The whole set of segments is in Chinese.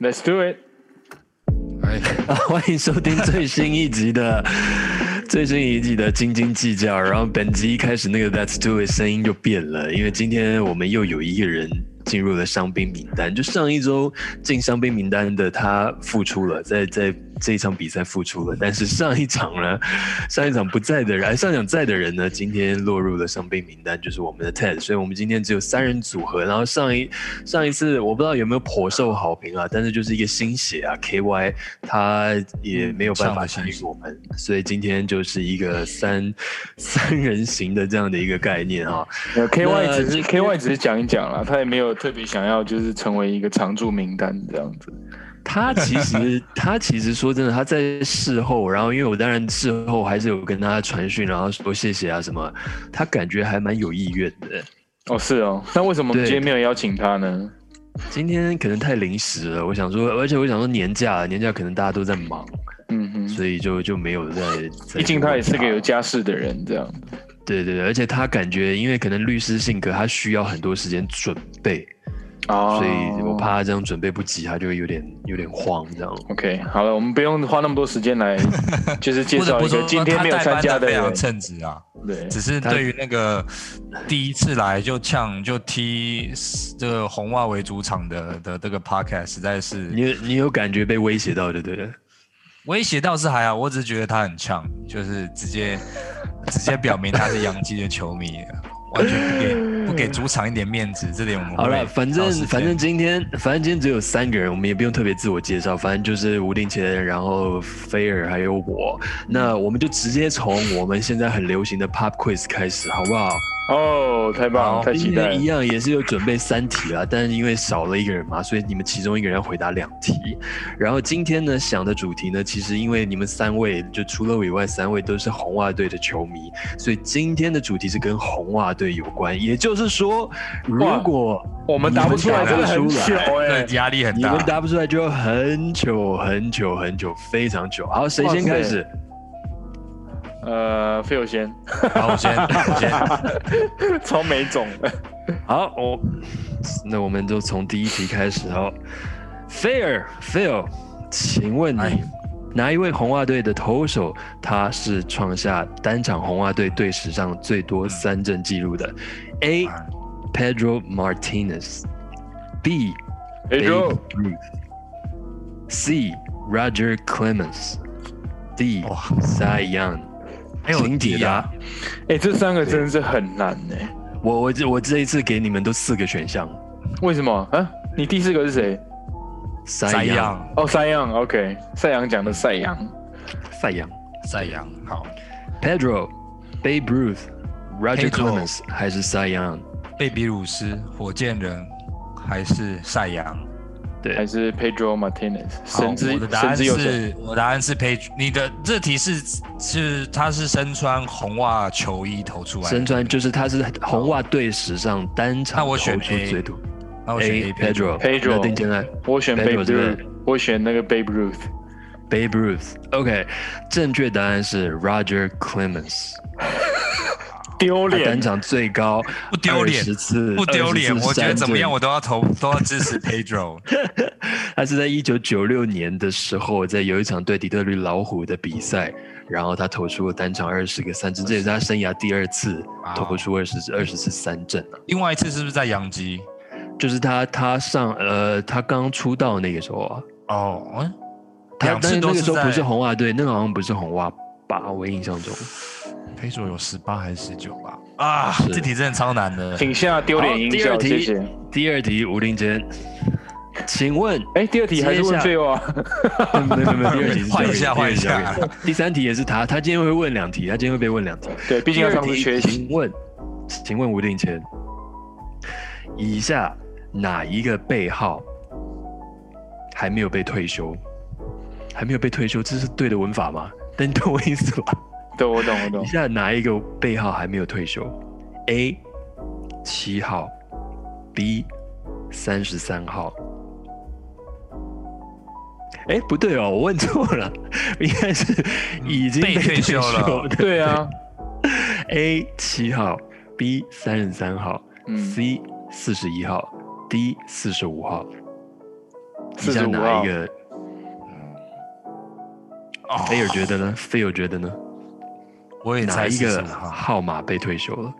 Let's do it！哎，欢迎收听最新一集的 最新一集的斤斤计较。然后本集一开始那个 Let's do it 声音就变了，因为今天我们又有一个人进入了伤兵名单。就上一周进伤兵名单的他复出了，在在。这一场比赛复出了，但是上一场呢，上一场不在的人，上一场在的人呢，今天落入了伤病名单，就是我们的 Ted，所以我们今天只有三人组合。然后上一上一次我不知道有没有颇受好评啊，但是就是一个新血啊，KY 他也没有办法参与我们，所以今天就是一个三 三人行的这样的一个概念啊。KY 只是 KY 只是讲一讲啦，他也没有特别想要就是成为一个常驻名单这样子。他其实，他其实说真的，他在事后，然后因为我当然事后还是有跟他传讯，然后说谢谢啊什么，他感觉还蛮有意愿的。哦，是哦，那为什么今天没有邀请他呢？今天可能太临时了，我想说，而且我想说年假，年假可能大家都在忙，嗯哼，所以就就没有在。毕竟他也是个有家室的人，这样。对对对，而且他感觉，因为可能律师性格，他需要很多时间准备。哦，所以我怕他这样准备不及，他就会有点有点慌这样。OK，好了，我们不用花那么多时间来，就是介绍一个今天没有参加的非常称职啊。对，只是对于那个第一次来就呛就踢这个红袜为主场的的这个 Podcast，实在是你你有感觉被威胁到，对不对？威胁倒是还好，我只是觉得他很呛，就是直接直接表明他是洋基的球迷。完全不给不给主场一点面子，这点我们好了。反正反正今天反正今天只有三个人，我们也不用特别自我介绍。反正就是吴定谦，然后菲尔还有我。那我们就直接从我们现在很流行的 Pop Quiz 开始，好不好？哦，太棒！太期待。一样也是有准备三题啦，但是因为少了一个人嘛，所以你们其中一个人要回答两题。然后今天呢想的主题呢，其实因为你们三位就除了我以外，三位都是红袜队的球迷，所以今天的主题是跟红袜队有关。也就是说，如果我们答不出来，真的很糗哎，压力很大。你们答不出来就要很久很久很久，非常久。好，谁先开始？呃，费友先，好，我先，我先，超没种。好，我，那我们就从第一题开始哦。菲尔，Phil，请问你哪一位红袜队的投手，他是创下单场红袜队队史上最多三振记录的？A. Pedro Martinez，B. Pedro C. Roger Clemens，D. Cy Young。请解答。哎，这三个真的是很难呢。我我这我这一次给你们都四个选项。为什么？啊？你第四个是谁？赛扬。哦，赛扬。OK，赛扬讲的赛扬。赛扬。赛扬。好。Pedro、Babe Ruth、Roger Clemens 还是赛扬？贝比鲁斯、火箭人还是赛扬？对，还是 Pedro Martinez。神之我的答案是，我答案是 Pedro。你的这题是是他是身穿红袜球衣投出来，身穿就是他是红袜队史上单场投出最多。那我选 A Pedro。Pedro。定进来，我选 Babe Ruth。我选那个 Babe Ruth。Babe Ruth。OK，正确答案是 Roger Clemens。丢脸！单场最高不丢脸，十次不丢脸。我觉得怎么样，我都要投，都要支持 Pedro。他是在一九九六年的时候，在有一场对底特律老虎的比赛，然后他投出了单场二十个三振，这也是他生涯第二次投出二十二十次三振了。另外一次是不是在洋基？就是他他上呃，他刚出道那个时候啊。哦，他但是那个时候不是红袜队，那个好像不是红袜吧？我印象中。可以说有十八还是十九吧？啊，这题真的超难的。请下丢脸音效，谢谢。第二题，吴林坚，请问，哎，第二题还是问最后啊？没有没有，第二题 换一下换一下。第三题也是他，他今天会问两题，他今天会被问两题。对，毕竟要上次学习。请问，请问吴定谦，以下哪一个背号还没有被退休？还没有被退休，这是对的文法吗？但你懂我意思吧？对，我懂，我懂。以下哪一个背号还没有退休？A 七号，B 三十三号。哎，不对哦，我问错了，应该是已经被退休了。对啊，A 七号，B 三十三号、嗯 c 四十一号，D 四十五号。以下45号哪一个？哦菲尔觉得呢？菲尔觉得呢？我也猜哪一个号，码被退休了？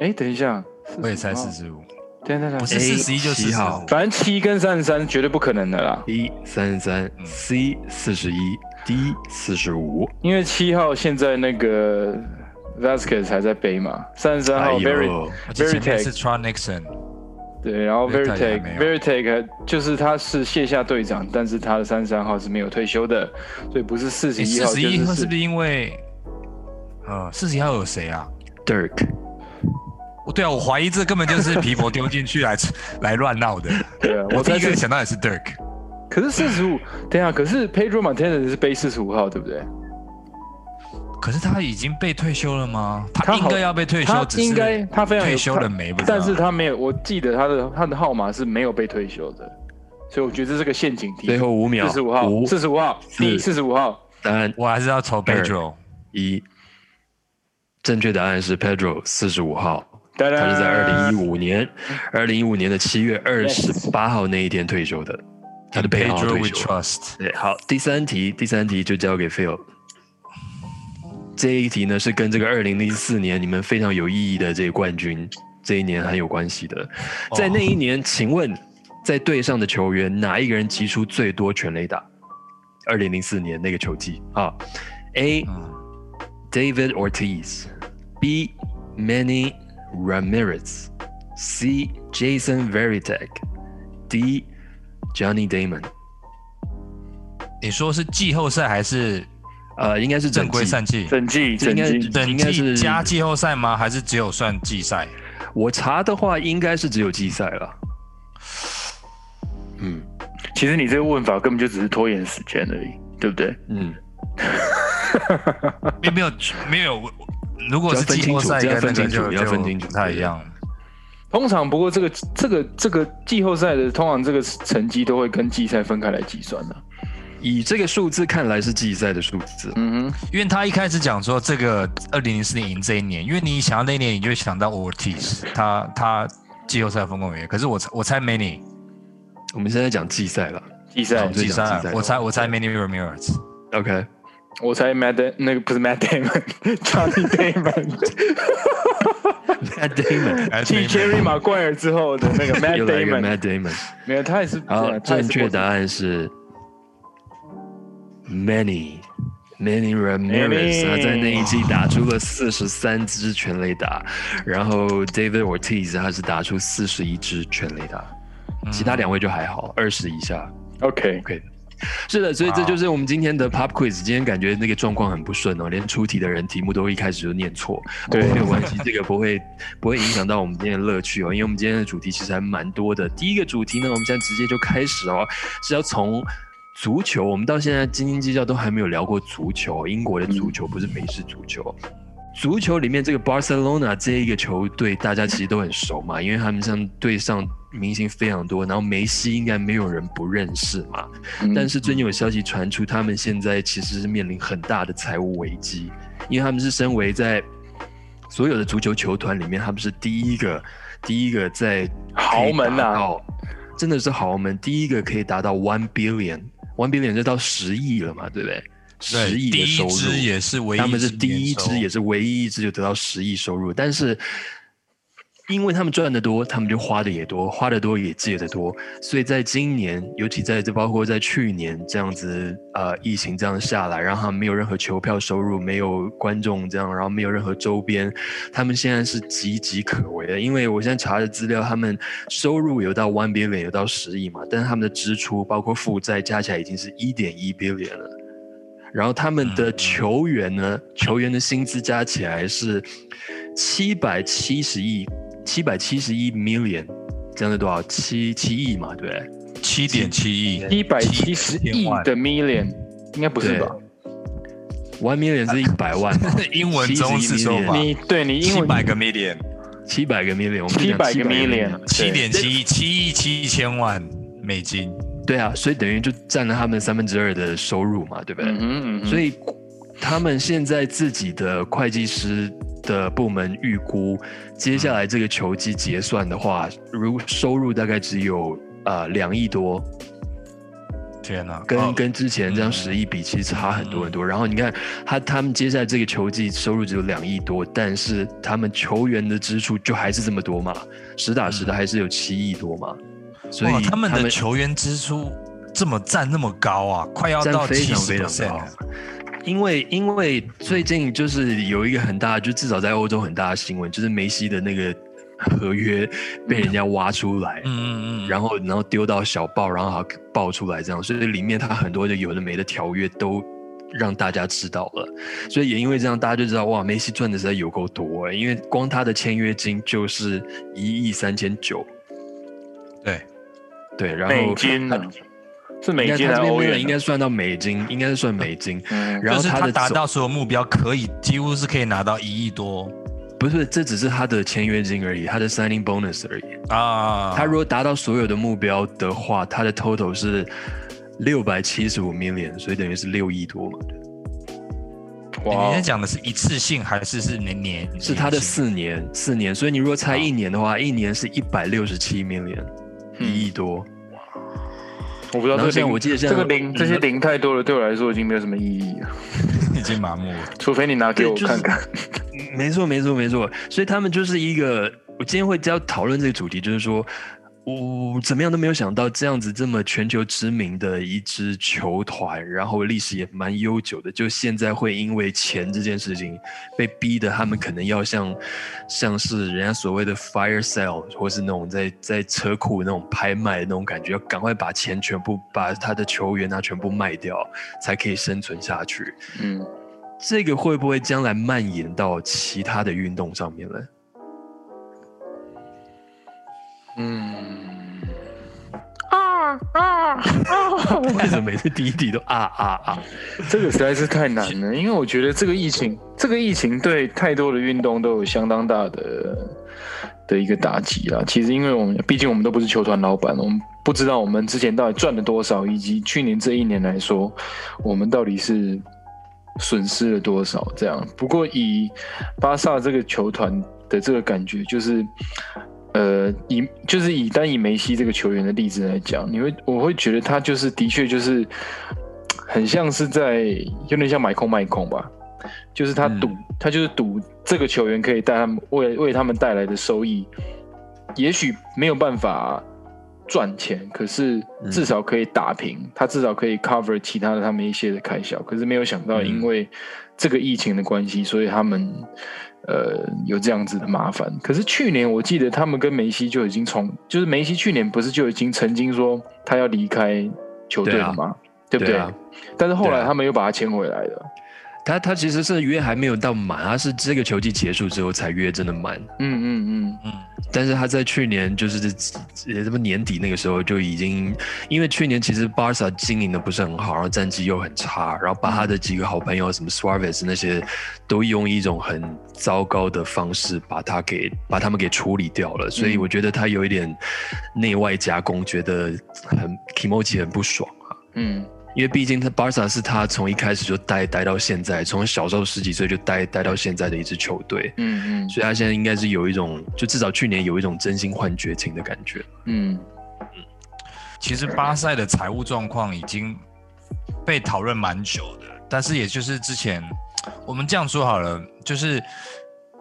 哎，等一下，我也猜45号。四十五，等等等，不是四十一就七号。反正七跟三十三绝对不可能的啦，，B 三十三嗯，C 四十一，D 四十五。因为七号现在那个 Vasquez 还在背嘛，三十三哎号 Very 呦，而且前面 Veritech 是 Tron Nixon，对，然后 Veritech Veritech 没有。Veritech 就是他是卸下队长，但是他的三十三号是没有退休的，所以不是四十一号，四十就是一号是不是因为，呃，四十一号有谁啊？Dirk，哦，对啊，我怀疑这根本就是皮博丢进去来 来乱闹的。对啊，我第一个想到也是 Dirk，可是四十五，等一下，可是 Pedro Martinez 是背四十五号，对不对？可是他已经被退休了吗？他应该要被退休，他只是应该他非常退休了没？但是他没有，我记得他的他的号码是没有被退休的，所以我觉得这是个陷阱题。最后五秒，四十五号，五四十五号四，D 四十五号，三我还是要抽 Pedro。一。正确答案是 Pedro 四十五号，他他是在二零一五年，二零一五年的七月二十八号那一天退休的，他的背号 Pedro 退 we 休。trust。对，好，第三题，第三题就交给 Phil。这一题呢是跟这个二零零四年你们非常有意义的这个冠军这一年很有关系的。在那一年，请问在队上的球员哪一个人击出最多全垒打？二零零四年那个球季啊，A 嗯 David Ortiz, B Manny Ramirez, C Jason Veritek, D Johnny Damon。你说是季后赛还是呃，应该是正规季赛季？整季这应该整季。整应该是季加季后赛吗？还是只有算季赛？我查的话，应该是只有季赛了。嗯其实你这个问法根本就只是拖延时间而已，对不对？嗯，没有没有没有，我如果是季后赛跟那个分清楚就要分清楚不太一样。通常不过这个这个这个季后赛的通常这个成绩都会跟季赛分开来计算的。以这个数字看来是季赛的数字。嗯哼，因为他一开始讲说这个二零零四年赢这一年，因为你想到那一年，你就会想到 Ortiz，他他季后赛丰功伟业。可是我猜我猜 Many 我们现在讲季赛了。季赛季赛，我猜我猜 Many Ramirez。我猜 Matt Da- 那个不是 Matt Damon，Johnny Damon，Matt Damon 继 Jerry Maguire 之后的那个一个 Damon，Matt Damon。没有，他也是，好，正确答案是 Many Many Ramirez，Manny 他在那一季打出了四十三支全垒打，然后 David Ortiz 他是打出四十一支全垒打，其他两位就还好，二十以下。OK，OK，是的，所以这就是我们今天的 Pop Quiz。今天感觉那个状况很不顺哦，连出题的人题目都一开始就念错。对没有关系，这个不会不会影响到我们今天的乐趣哦，因为我们今天的主题其实还蛮多的。第一个主题呢，我们现在直接就开始哦，是要从。足球，我们到现在斤斤计较都还没有聊过足球。英国的足球不是美式足球，足球里面这个 Barcelona 这一个球队，大家其实都很熟嘛，因为他们像队上明星非常多，然后梅西应该没有人不认识嘛。嗯但是最近有消息传出，他们现在其实是面临很大的财务危机，因为他们是身为在所有的足球球团里面，他们是第一个第一个在豪门呐、啊，真的是豪门，第一个可以达到 one billion，one billion 就到十亿了嘛，对不对？对十亿的收入，支也是唯一，他们是第一支，也是唯一一支就得到十亿收入，但是因为他们赚的多，他们就花的也多，花的多也借的多，所以在今年，尤其在这包括在去年这样子，呃，疫情这样下来，然后他们没有任何球票收入，没有观众这样，然后没有任何周边，他们现在是岌岌可危的。因为我现在查的资料，他们收入有到 one billion，有到十亿嘛，但是他们的支出包括负债加起来已经是一点一 billion 了。然后他们的球员呢，球员的薪资加起来是七百七十亿，七百七十一 million，这样的多少？七七亿嘛，对不对？七点七亿，一百七十亿的 million，应该不是吧？One million 是一百万嘛，英文中是说法，你对你英文七百个 million，七百个 million，我们七百个个 million，七点七亿，七亿七千万美金。对啊，所以等于就占了他们三分之二的收入嘛，对不对？嗯哼嗯哼所以他们现在自己的会计师的部门预估，接下来这个球季结算的话，如收入大概只有呃两亿多，天哪，跟、哦跟之前这样十亿比，其实差很多很多。然后你看他他们接下来这个球季收入只有两亿多，但是他们球员的支出就还是这么多嘛，实打实的还是有七亿多嘛。所以哇他们的球员支出这么占那么高啊，快要占到七十非常非常 percent 高。因为因为最近就是有一个很大，就至少在欧洲很大的新闻，就是梅西的那个合约被人家挖出来，嗯嗯嗯，然后然后丢到小报，然后还爆出来这样，所以里面他很多的有的没的条约都让大家知道了，所以也因为这样，大家就知道哇，梅西赚的实在有够多哎、因为光他的签约金就是一亿三千九，对，对，然后美金呢？是美金还是欧元？应该算到美金，应该是算美金，嗯然后是他达到所有目标，可以几乎是可以拿到一亿多不是，这只是他的签约金而已，他的 signing bonus 而已。啊。他如果达到所有的目标的话，他的 total 是六百七十五 million，所以等于是六亿多嘛。你哇在讲的是一次性还是是年年？是他的四年，四年，所以你如果猜一年的话，一年是一百六十七 million，嗯一亿多。我不知道这个零我记得现在这个零这些嗯零太多了，对我来说已经没有什么意义了。已经麻木了。嗯 除非你拿给我对就是看看。没错，没错，没错。所以他们就是一个，我今天会要讨论这个主题，就是说，我怎么样都没有想到，这样子这么全球知名的一支球团，然后历史也蛮悠久的，就现在会因为钱这件事情被逼的，他们可能要像像是人家所谓的 fire sale，或是那种在在车库那种拍卖的那种感觉，要赶快把钱全部把他的球员啊全部卖掉，才可以生存下去。嗯，这个会不会将来蔓延到其他的运动上面呢？嗯啊啊，为什么每次第一题都啊啊啊？这个实在是太难了，因为我觉得这个疫情，这个疫情对太多的运动都有相当大的的一个打击啊。其实，因为我们毕竟我们都不是球团老板，我们不知道我们之前到底赚了多少，以及去年这一年来说，我们到底是损失了多少。这样，不过以巴萨这个球团的这个感觉，就是。呃，以就是以单以梅西这个球员的例子来讲，你会我会觉得他就是的确就是很像是在有点像买空卖空吧，就是他赌，他就是赌这个球员可以带他们为为他们带来的收益，也许没有办法赚钱，可是至少可以打平，他至少可以 cover 其他的他们一些的开销，可是没有想到因为这个疫情的关系，所以他们。呃，有这样子的麻烦。可是去年我记得他们跟梅西就已经从，就是梅西去年不是就已经曾经说他要离开球队了吗？对,、不对？但是后来他们又把他签回来了。他他其实是约还没有到满，他是这个球季结束之后才约真的满。嗯嗯嗯，嗯，但是他在去年就是呃这么年底那个时候就已经，因为去年其实巴萨经营的不是很好，然后战绩又很差，然后把他的几个好朋友什么 Suarez 那些都用一种很糟糕的方式把他给把他们给处理掉了，所以嗯我觉得他有一点内外夹攻，觉得很 Kimochi 很不爽啊。嗯因为毕竟他巴萨是他从一开始就待待到现在，从小时候十几岁就待待到现在的一支球队，嗯嗯。所以他现在应该是有一种，就至少去年有一种真心换绝情的感觉。嗯。嗯其实巴塞的财务状况已经被讨论蛮久的，但是也就是之前我们这样说好了，就是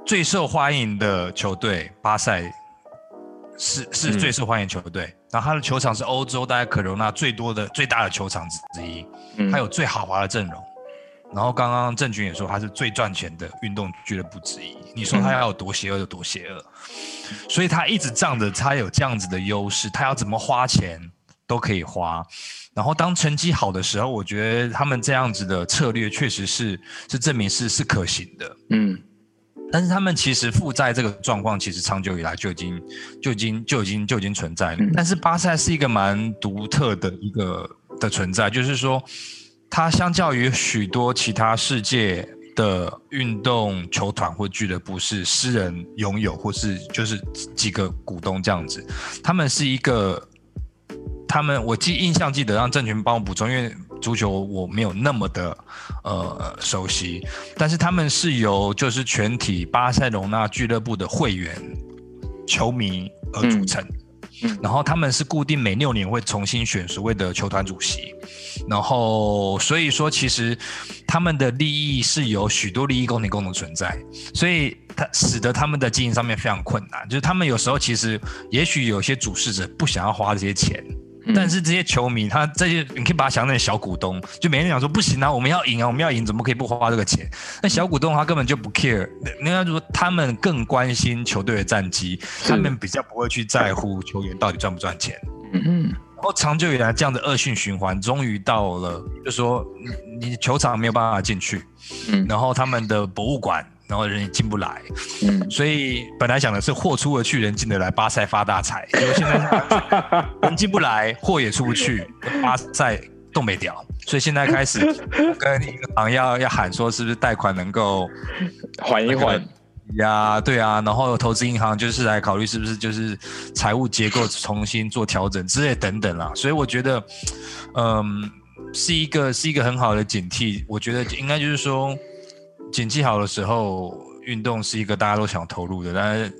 最受欢迎的球队巴塞是是嗯。最受欢迎球队，然后他的球场是欧洲大概可容纳最多的最大的球场之一，嗯，还有最豪华的阵容。然后刚刚郑钧也说他是最赚钱的运动俱乐部之一，你说他要有多邪恶有多邪恶，所以他一直仗着他有这样子的优势，他要怎么花钱都可以花。然后当成绩好的时候，我觉得他们这样子的策略确实是是证明是是可行的。嗯但是他们其实负债这个状况，其实长久以来就已经就已经就已经就已经存在了。嗯但是巴塞是一个蛮独特的一个的存在，就是说，它相较于许多其他世界的运动球团或俱乐部是私人拥有，或是就是几个股东这样子，他们是一个。他们我记印象记得让郑群帮我补充，因为足球我没有那么的呃熟悉，但是他们是由就是全体巴塞隆纳俱乐部的会员、球迷而组成。嗯然后他们是固定每六年会重新选所谓的球团主席，然后所以说其实他们的利益是有许多利益共同共同存在，所以它使得他们的经营上面非常困难，就是他们有时候其实也许有些主事者不想要花这些钱。但是这些球迷，他这些你可以把他想成小股东，就每天讲说不行啊，我们要赢啊，我们要赢，怎么可以不花这个钱？那小股东他根本就不 care，应该说他们更关心球队的战绩，他们比较不会去在乎球员到底赚不赚钱。嗯嗯，然后长久以来这样的恶性循环，终于到了，就说你球场没有办法进去，嗯，然后他们的博物馆。然后人也进不来，嗯，所以本来想的是货出得去，人进得来，巴塞发大财。结果现在人进不来，货也出不去，巴塞动没掉。所以现在开始跟银行要要喊说，是不是贷款能够 缓一缓呀？对啊，然后投资银行就是来考虑是不是就是财务结构重新做调整之类等等啦。所以我觉得，嗯，是一个是一个很好的警惕。我觉得应该就是说。景气好的时候，运动是一个大家都想投入的，但是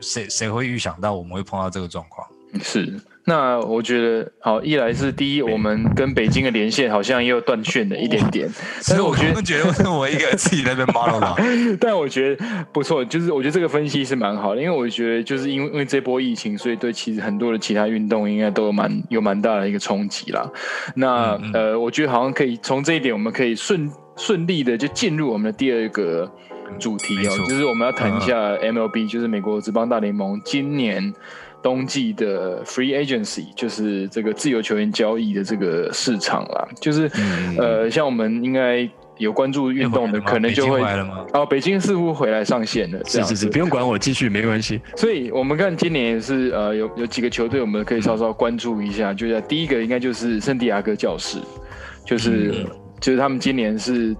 谁谁会预想到我们会碰到这个状况？是，那我觉得好，一来是第一，我们跟北京的连线好像也有断线了一点点，但是我觉得觉得是我一个自己那边 model 了，但我觉得不错，就是我觉得这个分析是蛮好的，因为我觉得就是因为因为这波疫情，所以对其实很多的其他运动应该都有蛮有蛮大的一个冲击啦。那呃，我觉得好像可以从这一点，我们可以顺。顺利的就进入我们的第二个主题哦，就是我们要谈一下 MLB，就是美国职棒大联盟今年冬季的 Free Agency，就是这个自由球员交易的这个市场啦。就是呃，像我们应该有关注运动的，可能就会哦，北京似乎回来上线了，是是是，不用管我，继续没关系。所以我们看今年也是呃，有有几个球队我们可以稍稍关注一下，就在第一个应该就是圣地亚哥教士，就是。就是他们今年是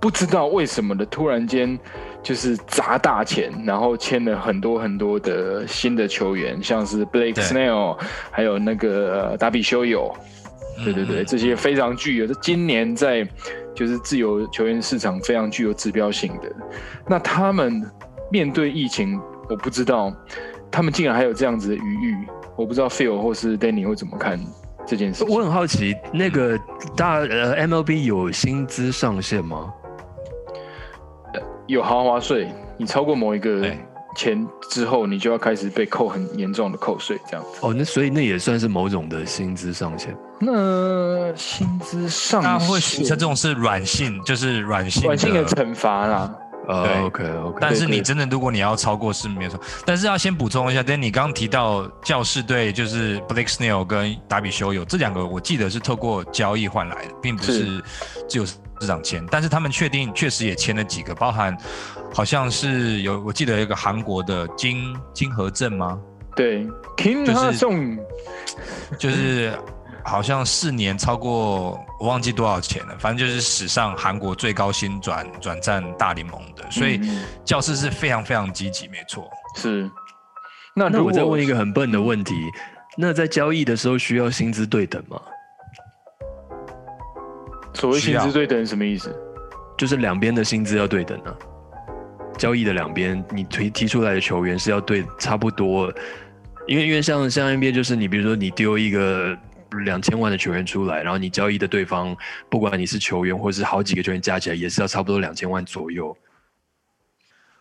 不知道为什么的，突然间就是砸大钱，然后签了很多很多的新的球员，像是 Blake Snell，还有那个达比修友，对对对，这些非常具有，今年在就是自由球员市场非常具有指标性的。那他们面对疫情，我不知道他们竟然还有这样子的余裕，我不知道 Phil 或是 Danny 会怎么看。这件事，我很好奇，那个大呃 MLB 有薪资上限吗？有豪华税，你超过某一个钱之后，你就要开始被扣很严重的扣税，这样子。哦，那所以那也算是某种的薪资上限。那薪资上限，会形成这种是软性，就是软性软性的惩罚啦。呃，OK OK，但是你真的，如果你要超过是没错，但是要先补充一下，但你刚刚提到教士队就是 Blake Snell 跟达比修有这两个，我记得是透过交易换来的，并不是只有市场签，但是他们确定确实也签了几个，包含好像是有我记得一个韩国的金金河镇吗？对，Kim 就是就是。好像四年超过我忘记多少钱了，反正就是史上韩国最高薪转转战大联盟的，所以教师是非常非常积极，没错。是。那那我再问一个很笨的问题，那在交易的时候需要薪资对等吗？所谓薪资对等什么意思？就是两边的薪资要对等啊。交易的两边，你提提出来的球员是要对差不多，因为因为像像 NBA 就是你比如说你丢一个。两千万的球员出来，然后你交易的对方，不管你是球员或者是好几个球员加起来，也是要差不多两千万左右。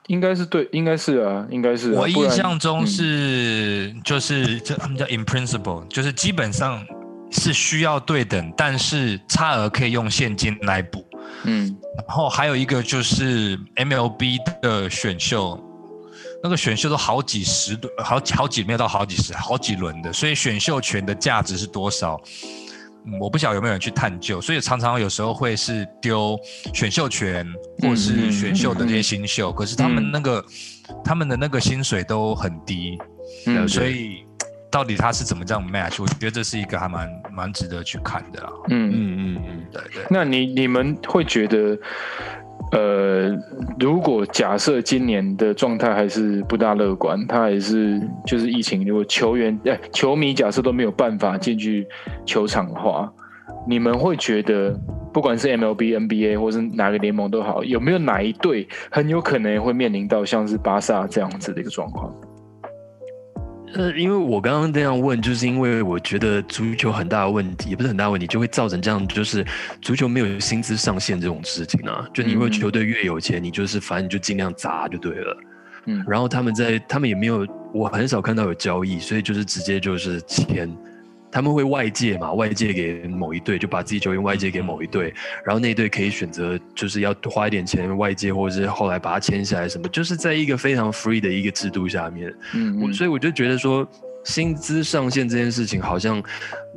应该是对，应该是啊，应该是。我印象中是，就是这他们叫 in principle，就是基本上是需要对等，但是差额可以用现金来补。嗯，然后还有一个就是 MLB 的选秀。那个选秀都好几十轮，好好几没有到好几十，好几轮的，所以选秀权的价值是多少？我不晓得有没有人去探究，所以常常有时候会是丢选秀权，或是选秀的这些新秀，可是他们那个他们的那个薪水都很低，所以到底他是怎么这样 match？我觉得这是一个还蛮蛮值得去看的啦。嗯嗯嗯嗯，对对。那你你们会觉得？呃，如果假设今年的状态还是不大乐观，他还是就是疫情，如果球员哎球迷假设都没有办法进去球场的话，你们会觉得，不管是 MLB、NBA 或是哪个联盟都好，有没有哪一队很有可能会面临到像是巴萨这样子的一个状况？呃，因为我刚刚这样问，就是因为我觉得足球很大的问题，也不是很大问题，就会造成这样，就是足球没有薪资上限这种事情啊。就你如果球队越有钱，你就是反正你就尽量砸就对了。嗯，然后他们在，他们也没有，我很少看到有交易，所以就是直接就是签。他们会外借嘛？外借给某一队，就把自己球员外借给某一队，然后那队可以选择，就是要花一点钱外借，或者是后来把它签下来什么，就是在一个非常 free 的一个制度下面。嗯，所以我就觉得说。薪资上限这件事情，好像，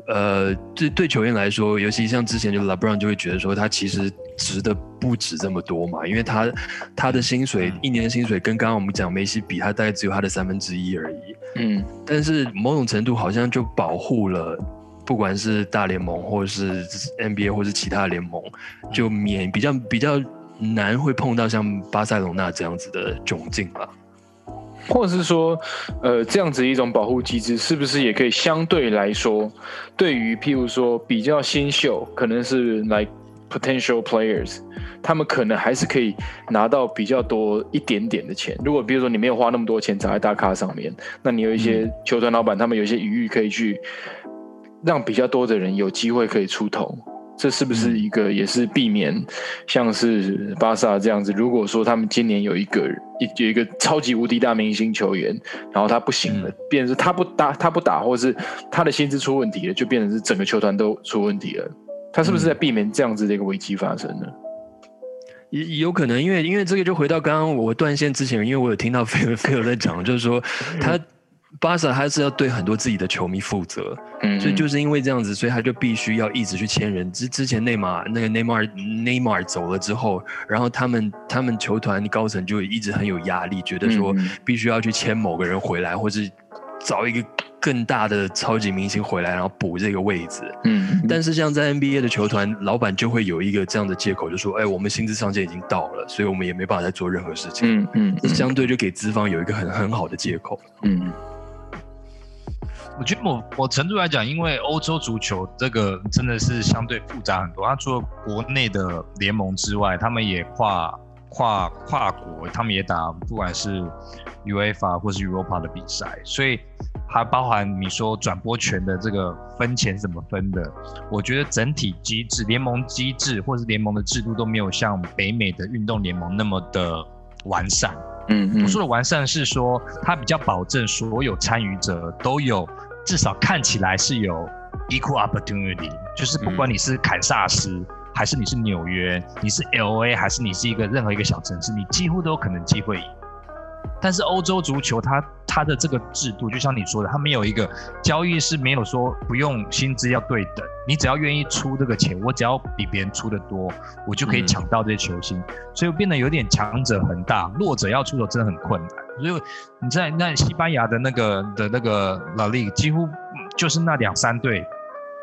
呃，对对球员来说，尤其像之前就 LeBron 就会觉得说，他其实值的不止这么多嘛，因为他他的薪水一年的薪水跟刚刚我们讲梅西比，他大概只有他的三分之一而已。嗯，但是某种程度好像就保护了，不管是大联盟或者是 NBA 或是其他联盟，就免比较比较难会碰到像巴塞隆纳这样子的窘境吧。或者是说，呃，这样子一种保护机制，是不是也可以相对来说，对于譬如说比较新秀，可能是来 potential players，他们可能还是可以拿到比较多一点点的钱。如果比如说你没有花那么多钱砸在大咖上面，那你有一些球团老板，他们有一些余裕可以去让比较多的人有机会可以出头。这是不是一个也是避免像是巴萨这样子？如果说他们今年有一个一有一个超级无敌大明星球员，然后他不行了，变成是他不打他不打，或者是他的薪资出问题了，就变成是整个球团都出问题了。他是不是在避免这样子的一个危机发生呢？也有可能，因为因为这个就回到刚刚我断线之前，因为我有听到菲尔菲尔在讲，就是说他。巴萨还是要对很多自己的球迷负责，所以就是因为这样子，所以他就必须要一直去签人。之之前内马那个内马尔内马尔走了之后，然后他们他们球团高层就一直很有压力，觉得说必须要去签某个人回来，或是找一个更大的超级明星回来，然后补这个位置。嗯，但是像在 NBA 的球团，老板就会有一个这样的借口，就说：“哎，我们薪资上限已经到了，所以我们也没办法再做任何事情。”嗯嗯，相对就给资方有一个很很好的借口。嗯。我觉得某某程度来讲，因为欧洲足球这个真的是相对复杂很多。它除了国内的联盟之外，他们也跨跨跨国，他们也打不管是 UEFA 或是 Europa 的比赛，所以还包含你说转播权的这个分钱怎么分的。我觉得整体机制、联盟机制或是联盟的制度都没有像北美的运动联盟那么的完善。嗯，我说的完善是说它比较保证所有参与者都有。至少看起来是有 equal opportunity，就是不管你是堪萨斯，还是你是纽约，你是 L A，还是你是一个任何一个小城市，你几乎都有可能机会赢。但是欧洲足球它它的这个制度，就像你说的，它没有一个交易是没有说不用薪资要对等，你只要愿意出这个钱，我只要比别人出的多，我就可以抢到这些球星，所以变得有点强者恒大，弱者要出手真的很困难。所以你在那西班牙的那个的那个老力，几乎就是那两三队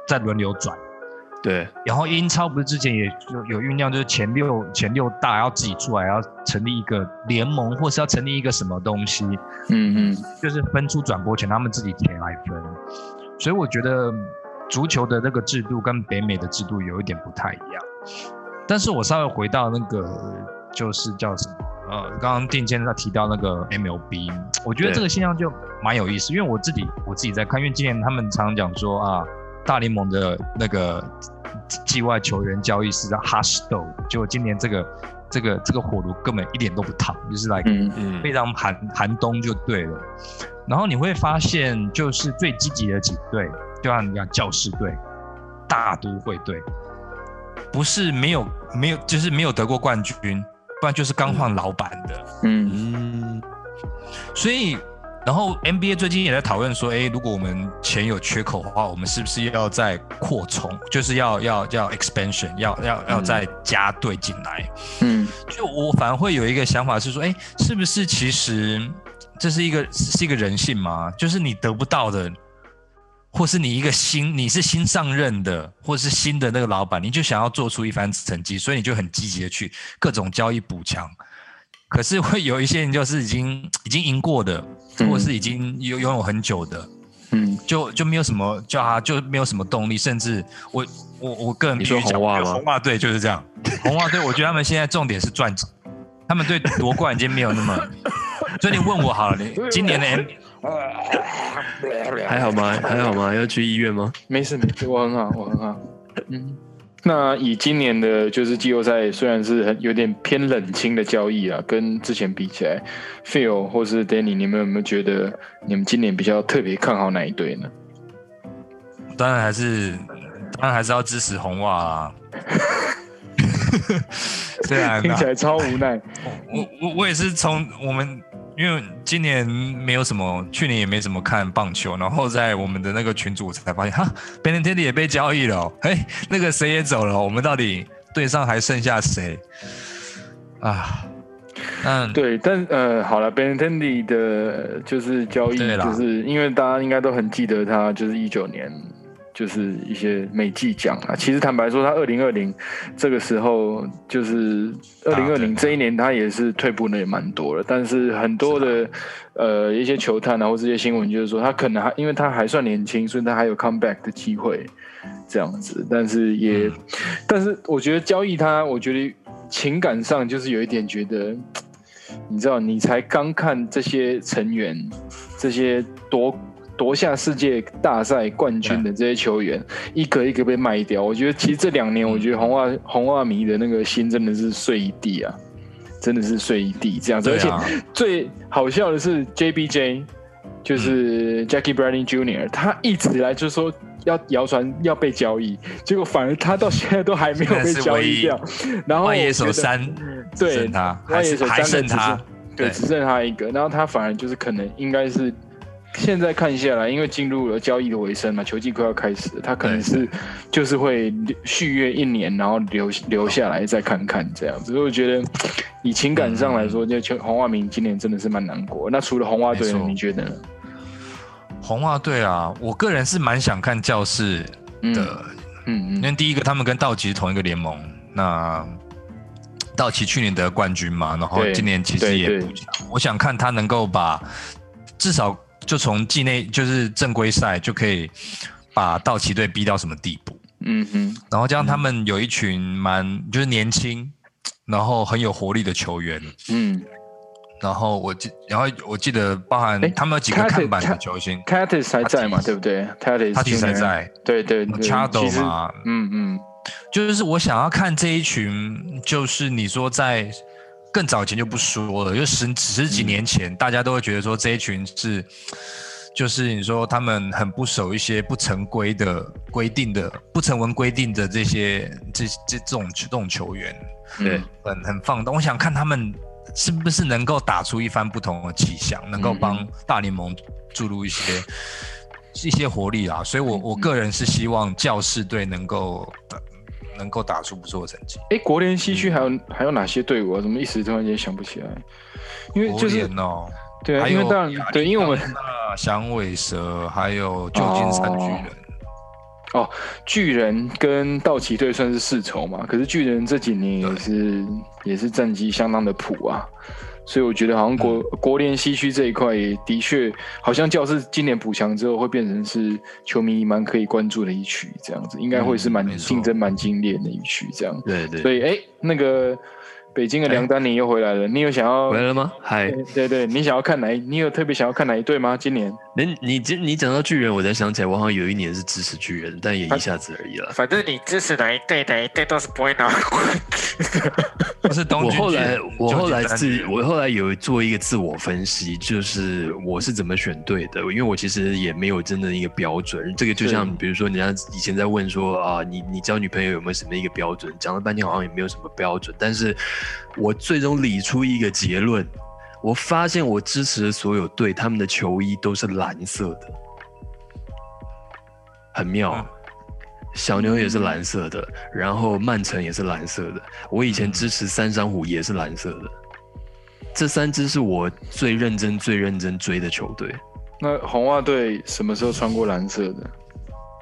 在轮流转。对，然后英超不是之前也有有酝酿，就是前六前六大要自己出来，要成立一个联盟，或是要成立一个什么东西，嗯嗯，就是分出转播权，他们自己钱来分。所以我觉得足球的那个制度跟北美的制度有一点不太一样。但是我稍微回到那个，就是叫什么？呃，刚刚定坚他提到那个 MLB，我觉得这个现象就蛮有意思，因为我自己我自己在看，因为今年他们常常讲说啊。大联盟的那个季外球员交易是叫 Hush d o 结果今年这个这个这个火炉根本一点都不烫，就是来非常寒寒冬就对了。然后你会发现，就是最积极的几队，就像你讲教士队、大都会队，不是没有没有，就是没有得过冠军，不然就是刚换老板的。嗯，所以。然后 NBA 最近也在讨论说，哎，如果我们钱有缺口的话，我们是不是要再扩充，就是要要要 expansion，要要要再加队进来？嗯，就我反而会有一个想法是说，哎，是不是其实这是一个是一个人性吗？就是你得不到的，或是你一个新你是新上任的，或是新的那个老板，你就想要做出一番成绩，所以你就很积极的去各种交易补强。可是会有一些人就是已经 已经赢过的。或者是已经拥拥有很久的，嗯，就就没有什么叫他就没有什么动力，甚至我我我个人你说必须讲红袜吗红袜队就是这样，红袜队我觉得他们现在重点是赚钱，他们对夺冠已经没有那么，所以你问我好了，你 今年的 M 还好吗？还好吗？要去医院吗？没事没事，我很好，我很好。嗯，那以今年的就是季后赛，虽然是很有点偏冷清的交易啊，跟之前比起来，Phil 或是 Danny，你们有没有觉得你们今年比较特别看好哪一队呢？当然还是当然还是要支持红袜啊。虽然啊听起来超无奈。我我我也是从我们，因为今年没有什么，去年也没怎么看棒球，然后在我们的那个群组才发现，哈 b e n n t e l 也被交易了、哦，哎，那个谁也走了哦，我们到底队上还剩下谁啊？嗯，对，但呃，好了 b e n t e n d y 的就是交易，啦就是因为大家应该都很记得他，就是一九年。就是一些美技奖啊，其实坦白说，他二零二零这个时候，就是二零二零这一年，他也是退步的也蛮多了。但是很多的呃一些球探啊，或这些新闻，就是说他可能还因为他还算年轻，所以他还有 come back 的机会这样子。但是也，嗯但是我觉得交易他，我觉得情感上就是有一点觉得，你知道，你才刚看这些成员，这些夺。夺下世界大赛冠军的这些球员，一个一个被卖掉。我觉得其实这两年，我觉得红袜红袜迷的那个心真的是碎一地啊，真的是碎一地这样子。而且最好笑的是 JBJ，就是 Jackie Bradley Jr.，他一直以来就说要谣传要被交易，结果反而他到现在都还没有被交易掉。然后外野我觉得手三对剩他，外野还是三剩他，对，只剩他一个，然后他反而就是可能应该是现在看下来，因为进入了交易的尾声嘛，球季快要开始了，他可能是就是会续约一年，然后留留下来再看看这样子。所以我觉得以情感上来说，就球红袜明今年真的是蛮难过。那除了红袜队你觉得呢？红袜队啊，我个人是蛮想看教室嗯的，嗯嗯因为第一个他们跟道奇是同一个联盟，那道奇去年得冠军嘛，然后今年其实也不强，我想看他能够把至少就从季内就是正规赛就可以把道奇队逼到什么地步，嗯哼。然后这样他们有一群蛮就是年轻，然后很有活力的球员。嗯。然后我记，然后我记得包含他们有几个看板的球星，c a t i s 还在嘛对不对？C a t i s 他其实还在，对对对。实嘛。嗯嗯。就是我想要看这一群，就是你说在更早前就不说了，就十十几年前，大家都会觉得说这一群是，就是你说他们很不守一些不成规的规定的、不成文规定的这些这这这种这种球员，对，很很放荡。我想看他们是不是能够打出一番不同的气象，能够帮大联盟注入一些一些活力啊。所以我我个人是希望教士队能够打能够打出不错的成绩。哎，国联西区还有还有哪些队伍啊？怎么一时突然间想不起来？因为就是哦，对啊，因为当然对，因为我们响尾蛇还有旧金山巨人，哦，巨人跟道奇队算是世仇嘛，可是巨人这几年也是也是战绩相当的普啊，所以我觉得好像国、国联西区这一块也的确好像教室今年补强之后会变成是球迷蛮可以关注的一区，这样子应该会是蛮竞争蛮激烈的一区这样，对对，所以哎，那个北京的梁丹妮又回来了，你有想要回？来了吗？嗨，对对对，你想要看哪一？你有特别想要看哪一队吗？今年？你你你你讲到巨人，我才想起来，我好像有一年是支持巨人，但也一下子而已了。反正你支持哪一队，哪一队都是不会拿冠军。不是东我后来我后来自我后来有做一个自我分析，就是我是怎么选对的，因为我其实也没有真的一个标准。这个就像比如说，人家以前在问说啊，你你交女朋友有没有什么一个标准？讲了半天好像也没有什么标准，但是我最终理出一个结论，我发现我支持的所有队，他们的球衣都是蓝色的，很妙。嗯小牛也是蓝色的，然后曼城也是蓝色的。我以前支持三山虎也是蓝色的。这三支是我最认真、最认真追的球队，那红袜队什么时候穿过蓝色的？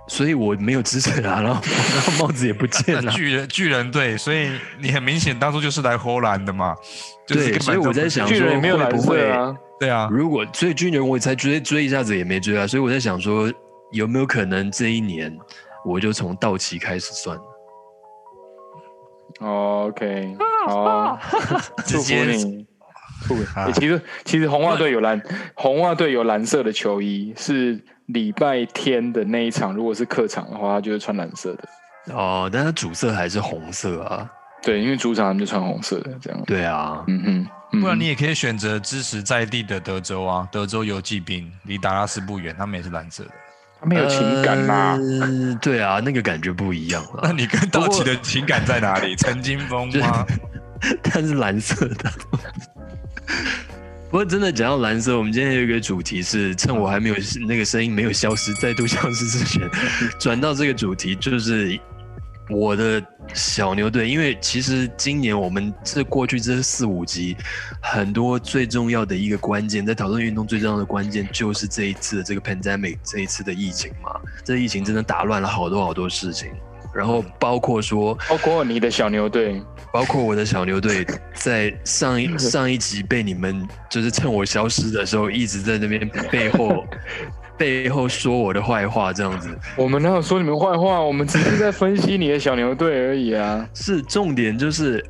所以我没有支持他，然后然后帽子也不见了。巨人巨人队，所以你很明显当初就是来荷兰的嘛，就是对根本所以我在想说人也没有蓝会不会啊。对啊，如果所以巨人我才追追一下子也没追啊，所以我在想说，有没有可能这一年我就从道奇开始算？哦 OK，好啊，祝福直接你。其实其实红袜队有蓝，红袜队有蓝色的球衣，是礼拜天的那一场，如果是客场的话，他就是穿蓝色的。哦，但他主色还是红色啊。对，因为主场他们就穿红色的这样。对啊，嗯哼，嗯不然你也可以选择支持在地的德州啊，德州游骑兵离达拉斯不远，他们也是蓝色的。他没有情感呐、呃对啊，那个感觉不一样 那。你跟道奇的情感在哪里？陈金峰吗？它是蓝色的。不过真的讲到蓝色，我们今天有一个主题是趁我还没有那个声音没有消失，再度消失之前，转到这个主题，就是我的小牛队。因为其实今年我们这过去这四五集，很多最重要的一个关键，在讨论运动最重要的关键，就是这一次的这个 pandemic，这一次的疫情嘛。这疫情真的打乱了好多好多事情，然后包括说。包括你的小牛队，包括我的小牛队，在上一上一集被你们就是趁我消失的时候，一直在那边背后背后说我的坏话，这样子我们哪有说你们坏话？我们只是在分析你的小牛队而已啊。是重点，就是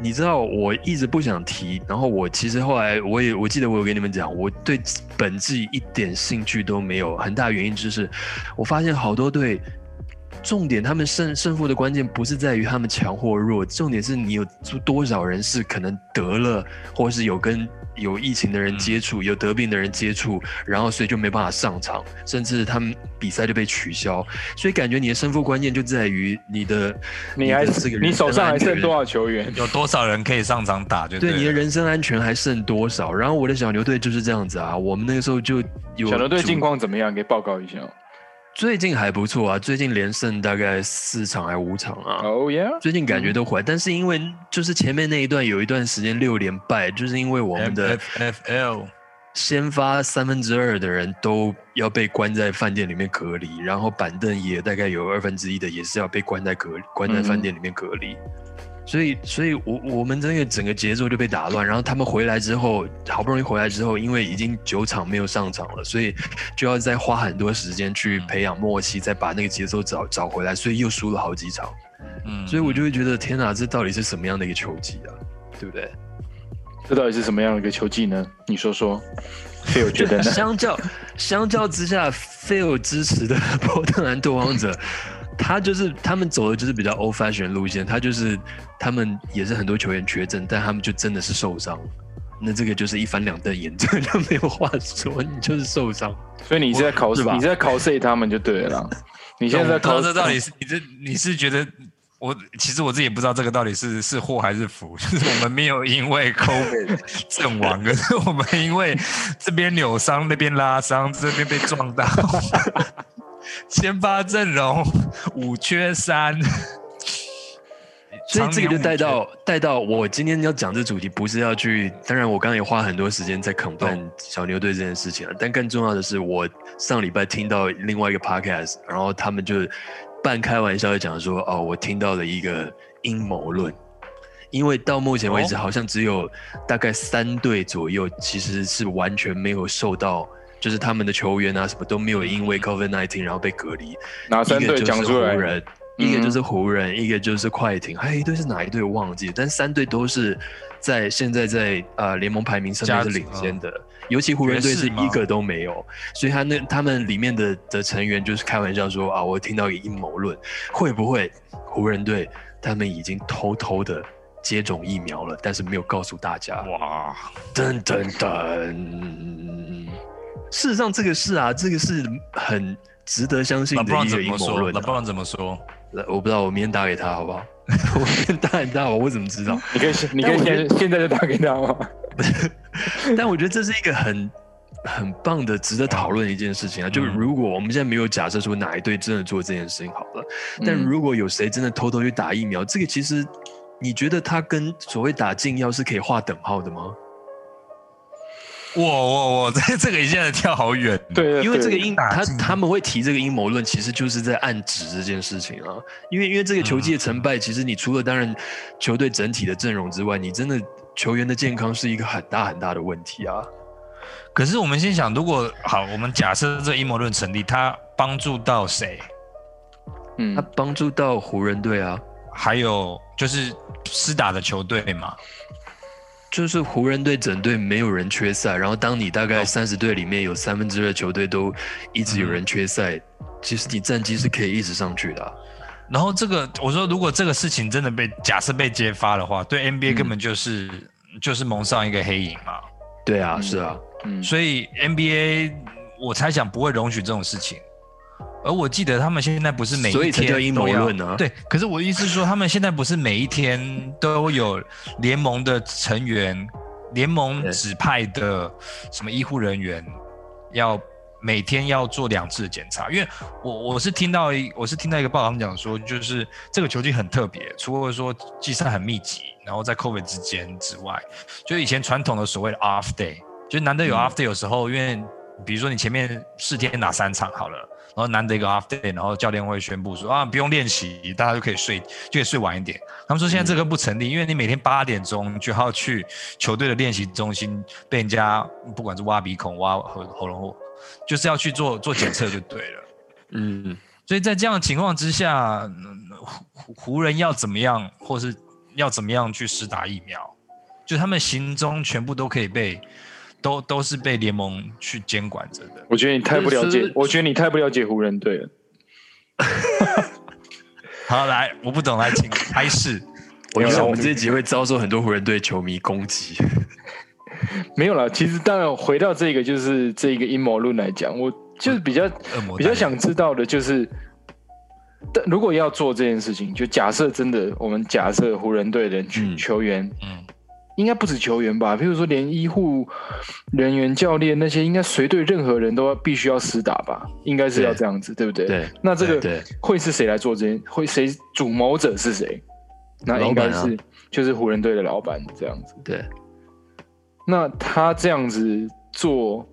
你知道我一直不想提，然后我其实后来我也我记得我有跟你们讲，我对本季一点兴趣都没有，很大原因就是我发现好多队。重点，他们胜胜负的关键不是在于他们强或弱，重点是你有多少人是可能得了，或是有跟有疫情的人接触，有得病的人接触，然后所以就没办法上场，甚至他们比赛就被取消。所以感觉你的胜负关键就在于你的，你还是这个你手上还剩多少？球员？有多少人可以上场打就了对你的人身安全还剩多少？然后我的小牛队就是这样子啊，我们那个时候就有小牛队近况怎么样？给报告一下。最近还不错啊，最近连胜大概四场还五场啊。哦耶！最近感觉都回来，但是因为就是前面那一段有一段时间六连败，就是因为我们的 F F L 先发三分之二的人都要被关在饭店里面隔离，然后板凳也大概有二分之一的也是要被关在隔关在饭店里面隔离，所以所以我我们这个整个节奏就被打乱，然后他们回来之后，好不容易回来之后，因为已经九场没有上场了，所以就要再花很多时间去培养默契，再把那个节奏找找回来，所以又输了好几场，嗯，所以我就会觉得天哪，这到底是什么样的一个球技啊，对不对？这到底是什么样的一个球技呢？你说说。所以我觉得呢，相较相较之下，Phil 支持的波特兰拓荒者，他就是他们走的就是比较 old fashion 路线，他就是他们也是很多球员缺阵，但他们就真的是受伤。那这个就是一翻两瞪眼，这个就没有话说，你就是受伤。所以你是在考是吧你是在考 C 他们就对了。你现在在考这到底是你这你是觉得我其实我自己也不知道这个到底是是祸还是福，就是我们没有因为 COVID 阵亡，可是我们因为这边扭伤那边拉伤，这边被撞到，先发阵容五缺三。所以这个就带到带到我今天要讲这主题，不是要去，当然我刚刚也花很多时间在肯办小牛队这件事情了，但更重要的是，我上礼拜听到另外一个 podcast，然后他们就半开玩笑的讲说，哦，我听到了一个阴谋论，因为到目前为止哦好像只有大概三队左右其实是完全没有受到。就是他们的球员啊，什么都没有因为 COVID nineteen 然后被隔离。哪三队一个就是讲出来湖？人，嗯一个就是湖人，一个就是快艇，还有一队是哪一队我忘记了，但三队都是在现在在呃联盟排名上面是领先的，尤其湖人队是一个都没有，所以他那他们里面的的成员就是开玩笑说啊，我听到一个阴谋论，会不会湖人队他们已经偷偷的接种疫苗了，但是没有告诉大家？哇，噔噔噔！事实上，这个是啊，这个是很值得相信的一个阴怎么说？谋论、啊。老布朗怎么说？我不知道，我明天打给他好不好？我明天打给他，我怎么知道？你可以现，你可以但我觉现现在就打给他吗？但我觉得这是一个很很棒的、值得讨论的一件事情啊。就是如果我们现在没有假设说哪一队真的做这件事情好了，但嗯如果有谁真的偷偷去打疫苗，这个其实你觉得他跟所谓打禁药是可以划等号的吗？我我我 这这个一下子跳好远，对，因为这个阴他他们会提这个阴谋论，其实就是在暗指这件事情啊。因为因为这个球季的成败，其实你除了当然球队整体的阵容之外，你真的球员的健康是一个很大很大的问题啊。可是我们先想，如果好，我们假设这阴谋论成立，他帮助到谁？嗯他，帮助到湖人队啊，还有就是施打的球队嘛，就是湖人队整队没有人缺赛，然后当你大概哦。三十队里面有三分之二球队都一直有人缺赛，其实你战绩是可以一直上去的啊、然后这个我说，如果这个事情真的被假设被揭发的话，对 NBA 根本就是、就是蒙上一个黑影嘛。对啊，嗯是啊，嗯，所以 NBA 我猜想不会容许这种事情。而我记得他们现在不是每一所以才天叫阴谋都要论啊对，可是我的意思是说，他们现在不是每一天都有联盟的成员、联盟指派的什么医护人员要每天要做两次的检查。因为我我是听到一我是听到一个报道，他们讲说，就是这个球季很特别，除了说季赛很密集，然后在 COVID 之间之外，就以前传统的所谓的 off day，就是难得有嗯 off day，有时候因为比如说你前面四天打三场好了，然后难得一个 off day，然后教练会宣布说啊不用练习，大家就可以睡，就可以睡晚一点。他们说现在这个不成立，因为你每天八点钟就要去球队的练习中心被人家不管是挖鼻孔、挖喉喉咙或，就是要去做做检测就对了。嗯，所以在这样的情况之下，湖湖人要怎么样，或是要怎么样去施打疫苗，就他们行踪全部都可以被，都都是被联盟去监管着的。我觉得你太不了解，我觉得你太不了解湖人队了。好，来，我不懂，来，请开始。我觉没有啦得我们这一集会遭受很多湖人队球迷攻击。没有啦，其实当然回到这个就是这个阴谋论来讲，我就是比较比较想知道的就是，但如果要做这件事情，就假设真的我们假设湖人队的球员，嗯，应该不止球员吧？譬如说连医护人员、教练那些，应该随队任何人都要必须要施打吧？应该是要这样子，对不对？对那这个会是谁来做这件？会谁主谋者是谁？那应该是、就是湖人队的老板这样子。对，那他这样子做，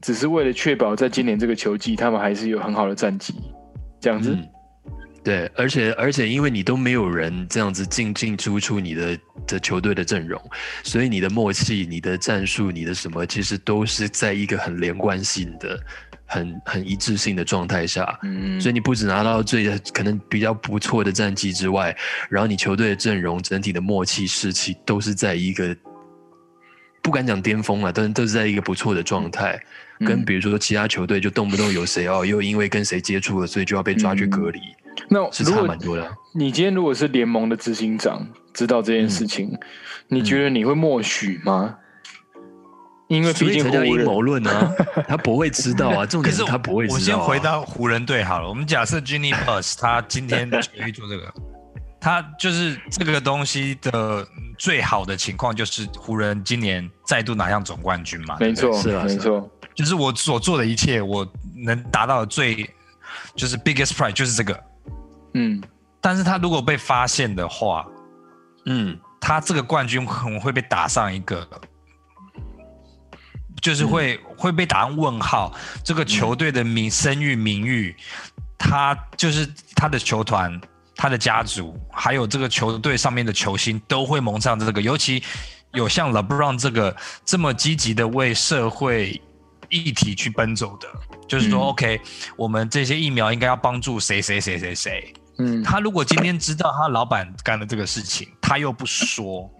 只是为了确保在今年这个球季，他们还是有很好的战绩，这样子。嗯，对，而且而且因为你都没有人这样子进进出出你的的球队的阵容，所以你的默契、你的战术、你的什么，其实都是在一个很连贯性的、很很一致性的状态下。嗯，所以你不只拿到最可能比较不错的战绩之外，然后你球队的阵容整体的默契士气都是在一个不敢讲巅峰了，但是都是在一个不错的状态。跟嗯比如说其他球队就动不动有谁哦，又因为跟谁接触了，所以就要被抓去隔离，是那如果差蛮多的。你今天如果是联盟的执行长，知道这件事情，嗯你觉得你会默许吗？因为毕竟湖人才叫阴谋论啊，他不会知道啊，重可是点是他不会知道、啊。我先回到湖人队好了。我们假设 Ginny Bus 他今天决意做这个，他就是这个东西的最好的情况就是湖人今年再度拿下总冠军嘛。没错，是啊是啊没错，就是我所做的一切，我能达到的最就是 biggest prize 就是这个。嗯，但是他如果被发现的话，嗯，他这个冠军可能会被打上一个，就是会、会被打上问号。这个球队的名声誉、名誉，他就是他的球团、他的家族，还有这个球队上面的球星都会蒙上这个。尤其有像 LeBron 这个这么积极的为社会议题去奔走的，就是说、嗯 OK，我们这些疫苗应该要帮助谁谁谁谁谁。嗯，他如果今天知道他老板干了这个事情，他又不说，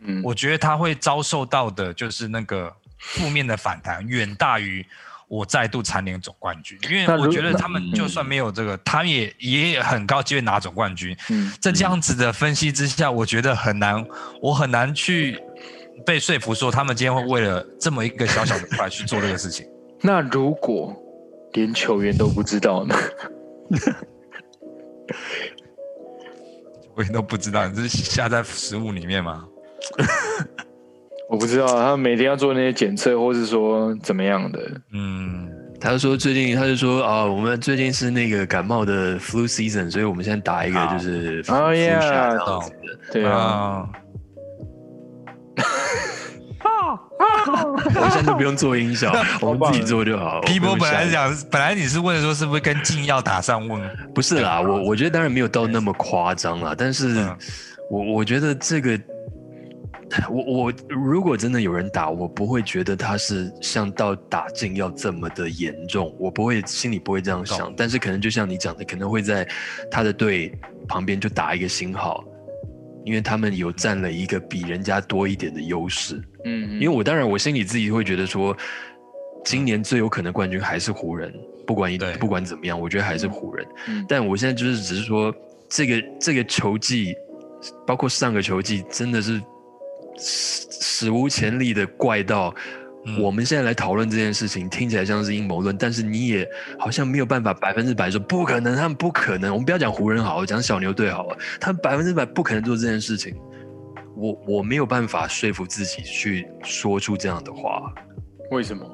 嗯，我觉得他会遭受到的就是那个负面的反弹，远大于我再度蝉联总冠军。因为我觉得他们就算没有这个，他们也也很高机会拿总冠军。嗯在这样子的分析之下，我觉得很难，我很难去被说服说他们今天会为了这么一个小小的 prize 去做这个事情。那如果连球员都不知道呢？我也都不知道，你这是下在食物里面吗？我不知道，他每天要做那些检测，或是说怎么样的？嗯，他就说最近他就说啊，我们最近是那个感冒的 flu season，所以我们现在打一个就是 flu 哦 flu yeah，shot 这样子的。对啊，啊，我现在都不用做音效，我们自己做就好。皮博本来讲，本来你是问说是不是跟禁药打上问，不是啦，我我觉得当然没有到那么夸张啦，但是我我觉得这个我我如果真的有人打，我不会觉得他是像到打进要这么的严重，我不会心里不会这样想。但是可能就像你讲的，可能会在他的队旁边就打一个星号，因为他们有占了一个比人家多一点的优势。嗯，因为我当然我心里自己会觉得说，今年最有可能冠军还是湖人，不管一不管怎么样，我觉得还是湖人。嗯但我现在就是只是说，这个这个球季，包括上个球季，真的是。史史无前例的怪到，我们现在来讨论这件事情，听起来像是阴谋论，但是你也好像没有办法百分之百说不可能，他们不可能。我们不要讲湖人好了，讲小牛队好了，他们百分之百不可能做这件事情。我我没有办法说服自己去说出这样的话。为什么？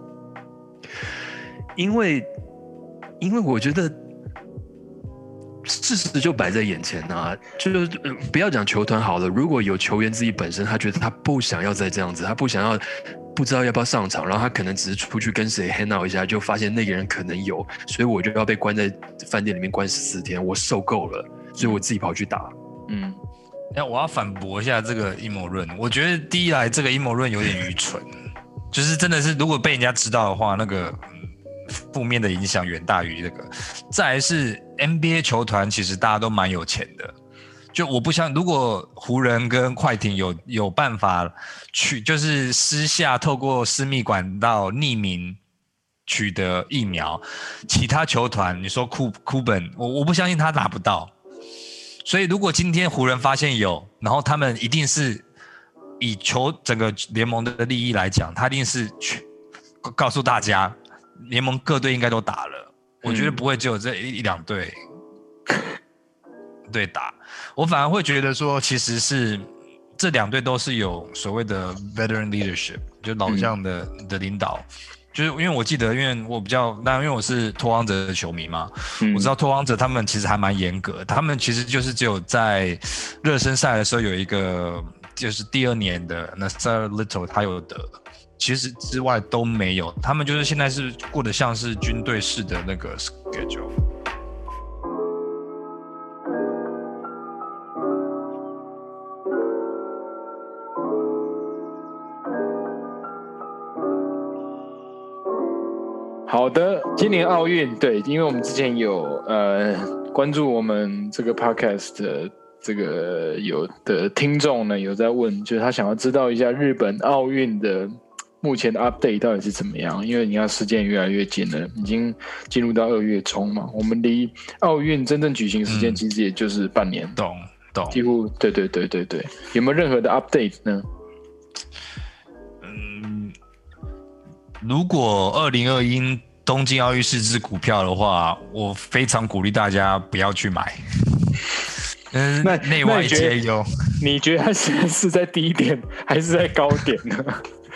因为，因为我觉得。事实就摆在眼前啊，就是不要讲球团好了。如果有球员自己本身，他觉得他不想要再这样子，他不想要，不知道要不要上场，然后他可能只是出去跟谁 hang out 一下，就发现那个人可能有，所以我就要被关在饭店里面关十四天，我受够了，所以我自己跑去打。嗯，那我要反驳一下这个阴谋论。我觉得第一来，这个阴谋论有点愚蠢，就是真的是如果被人家知道的话，那个。负面的影响远大于这个。再来是 NBA 球团，其实大家都蛮有钱的。就我不想，如果湖人跟快艇有有办法去，就是私下透过私密管道匿名取得疫苗，其他球团，你说库库本，我我不相信他拿不到。所以如果今天湖人发现有，然后他们一定是以球整个联盟的利益来讲，他一定是去告诉大家。联盟各队应该都打了，我觉得不会只有这一一两队对打。我反而会觉得说，其实是这两队都是有所谓的 veteran leadership，就老将的的领导。就是因为我记得，因为我比较，那因为我是拓荒者的球迷嘛，我知道拓荒者他们其实还蛮严格，他们其实就是只有在热身赛的时候有一个，就是第二年的那 Sir Little 他有得。其实之外都没有，他们就是现在是过得像是军队式的那个 schedule。好的，今年奥运对，因为我们之前有呃关注我们这个 podcast 的这个有的听众呢，有在问，就是他想要知道一下日本奥运的。目前的 update 到底是怎么样？因为你看时间越来越近了，已经进入到二月中嘛，我们离奥运真正举行时间其实也就是半年，懂懂，几乎对对对对对，有没有任何的 update 呢？嗯，如果二零二一东京奥运是支股票的话，我非常鼓励大家不要去买。嗯，那内外皆忧。你觉得它现在是在低点还是在高点呢？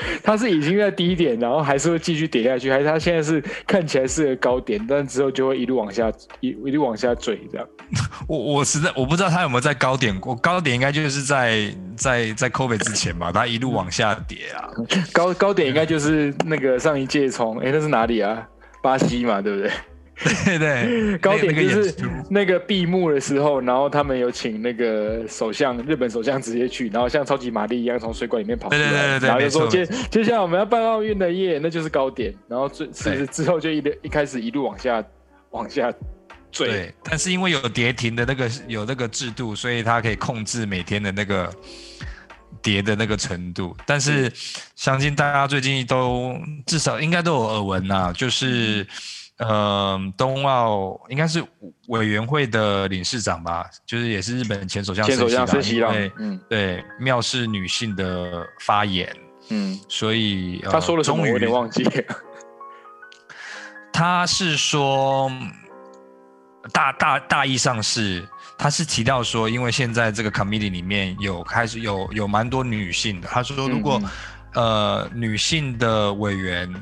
它是已经在低点，然后还是会继续跌下去，还是它现在是看起来是个高点，但之后就会一路往下一一路往下坠这样？我我实在我不知道它有没有在高点过，高点应该就是在在在 COVID 之前吧，它一路往下跌啊。高高点应该就是那个上一届从哎那是哪里啊？巴西嘛，对不对？对对，高点就是那个闭幕的时候，然后他们有请那个首相，日本首相直接去，然后像超级玛丽一样从水管里面跑出来，然后就说接接下来我们要办奥运的夜，那就是高点，然后最其实之后就一一开始一路往下往下坠。对，但是因为有跌停的那个有那个制度，所以它可以控制每天的那个跌的那个程度。但是相信大家最近都至少应该都有耳闻呐，就是。嗯，冬奥应该是委员会的理事长吧，就是也是日本前首相。前首相森喜朗，嗯，对，藐视女性的发言，嗯，所以他说了什么？我有点忘记。他是说，大大大意上是，他是提到说，因为现在这个 committee 里面有开始有有蛮多女性的，他说如果呃女性的委员。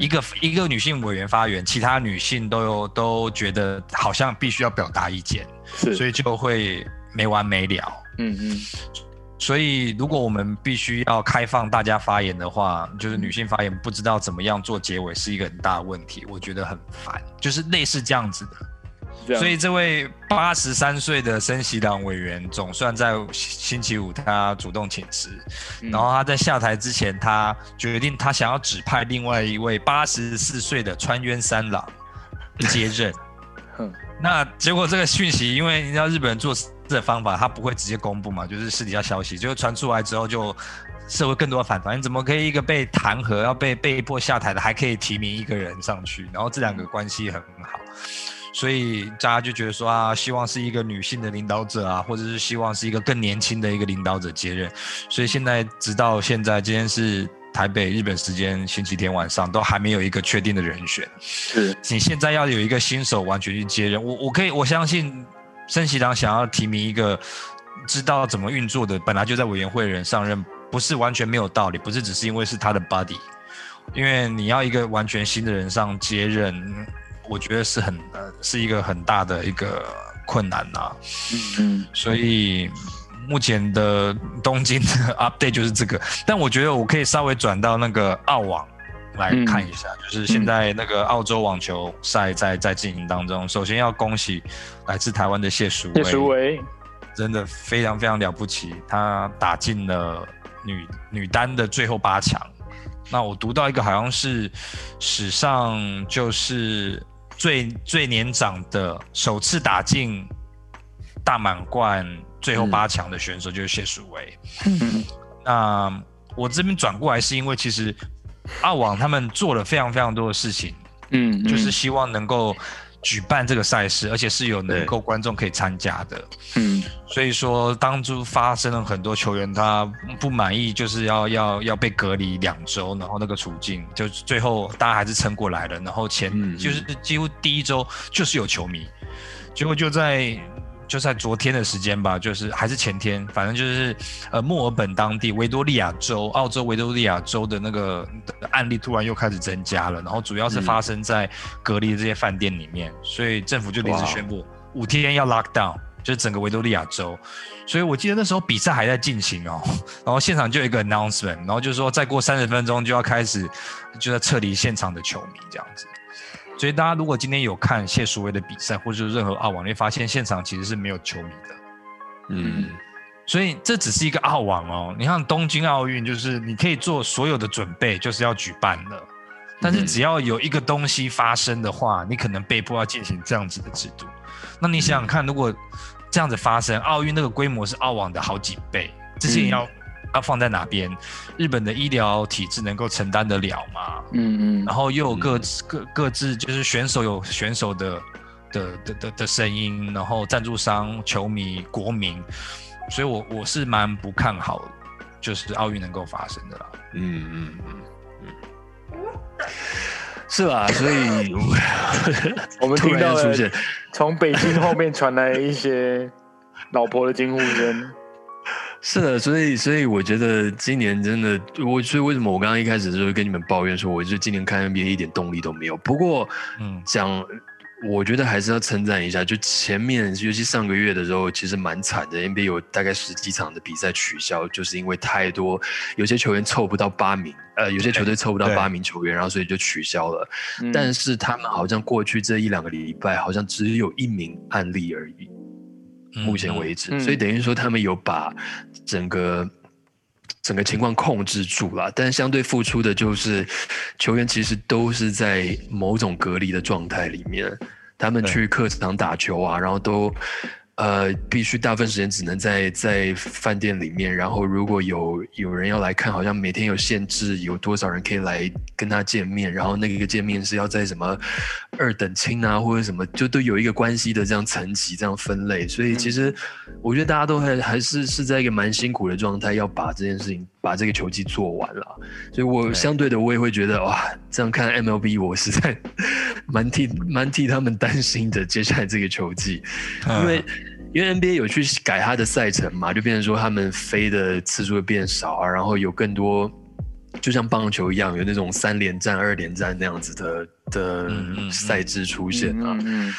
一个一个女性委员发言，其他女性都有都觉得好像必须要表达意见，所以就会没完没了。嗯嗯，所以如果我们必须要开放大家发言的话，就是女性发言不知道怎么样做结尾是一个很大的问题，我觉得很烦，就是类似这样子的。所以这位八十三岁的森喜朗委员总算在星期五他主动请辞，嗯然后他在下台之前，他决定他想要指派另外一位八十四岁的川渊三郎接任。那结果这个讯息，因为你知道日本人做事的方法，他不会直接公布嘛，就是私底下消息，就传出来之后就。社会更多的反弹，你怎么可以一个被弹劾、要被被迫下台的，还可以提名一个人上去？然后这两个关系很好，所以大家就觉得说啊，希望是一个女性的领导者啊，或者是希望是一个更年轻的一个领导者接任。所以现在直到现在，今天是台北日本时间星期天晚上，都还没有一个确定的人选。是你现在要有一个新手完全去接任，我我可以我相信森喜朗想要提名一个知道怎么运作的，本来就在委员会的人上任，不是完全没有道理，不是只是因为是他的 buddy，因为你要一个完全新的人上接任，嗯我觉得是很呃是一个很大的一个困难呐、嗯所以目前的东京的 update 就是这个，但我觉得我可以稍微转到那个澳网来看一下，就是现在那个澳洲网球赛在在进行当中。首先要恭喜来自台湾的谢淑谢淑薇，薇，真的非常非常了不起，她打进了女女单的最后八强。那我读到一个好像是史上就是最最年长的首次打进大满贯最后八强的选手就是谢淑薇。嗯那我这边转过来是因为其实澳网他们做了非常非常多的事情，嗯，就是希望能够举办这个赛事，而且是有能够观众可以参加的。嗯所以说，当初发生了很多球员他不满意，就是要要要被隔离两周，然后那个处境，就最后大家还是撑过来了。然后前、就是几乎第一周就是有球迷，结果就在就在昨天的时间吧，就是还是前天，反正就是呃墨尔本当地维多利亚州，澳洲维多利亚州的那个案例突然又开始增加了，然后主要是发生在隔离的这些饭店里面，所以政府就临时宣布五天要 lock down。就是整个维多利亚州，所以我记得那时候比赛还在进行哦，然后现场就有一个 announcement，然后就说再过三十分钟就要开始，就要撤离现场的球迷这样子。所以大家如果今天有看谢淑薇的比赛，或者是任何澳网，你会发现现场其实是没有球迷的。嗯，所以这只是一个澳网哦。你看东京奥运，就是你可以做所有的准备，就是要举办了。但是只要有一个东西发生的话，你可能被迫要进行这样子的制度。那你想想看，如果这样子发生，奥运那个规模是澳网的好几倍，这些人要、要放在哪边？日本的医疗体制能够承担得了吗？嗯嗯然后又有各自各各自就是选手有选手的的的的的声音，然后赞助商、球迷、国民，所以我我是蛮不看好，就是奥运能够发生的啦。嗯嗯嗯嗯，是吧？所以 我们突听到了然出现，从北京后面传来一些老婆的惊呼声。是的，所以所以我觉得今年真的，我所以为什么我刚刚一开始就跟你们抱怨说，我就今年看 NBA 一点动力都没有。不过嗯讲，我觉得还是要称赞一下，就前面尤其上个月的时候，其实蛮惨的，NBA 有大概十几场的比赛取消，就是因为太多有些球员凑不到八名，呃，有些球队凑不到对八名球员，然后所以就取消了。嗯但是他们好像过去这一两个礼拜，好像只有一名案例而已。嗯目前为止，嗯。所以等于说他们有把整个整个情况控制住了，但相对付出的就是球员其实都是在某种隔离的状态里面，他们去客场打球啊，然后都。呃，必须大部分时间只能在在饭店里面，然后如果有有人要来看，好像每天有限制，有多少人可以来跟他见面，然后那个见面是要在什么二等亲啊，或者什么，就都有一个关系的这样层级这样分类，所以其实我觉得大家都还还是是在一个蛮辛苦的状态，要把这件事情把这个球季做完了，所以我相对的我也会觉得哇，这样看 MLB 我实在 蛮替蛮替他们担心的，接下来这个球季。因为因为 NBA 有去改它的赛程嘛，就变成说他们飞的次数会变少啊，然后有更多，就像棒球一样，有那种三连战、二连战那样子的的赛制出现啊。嗯嗯，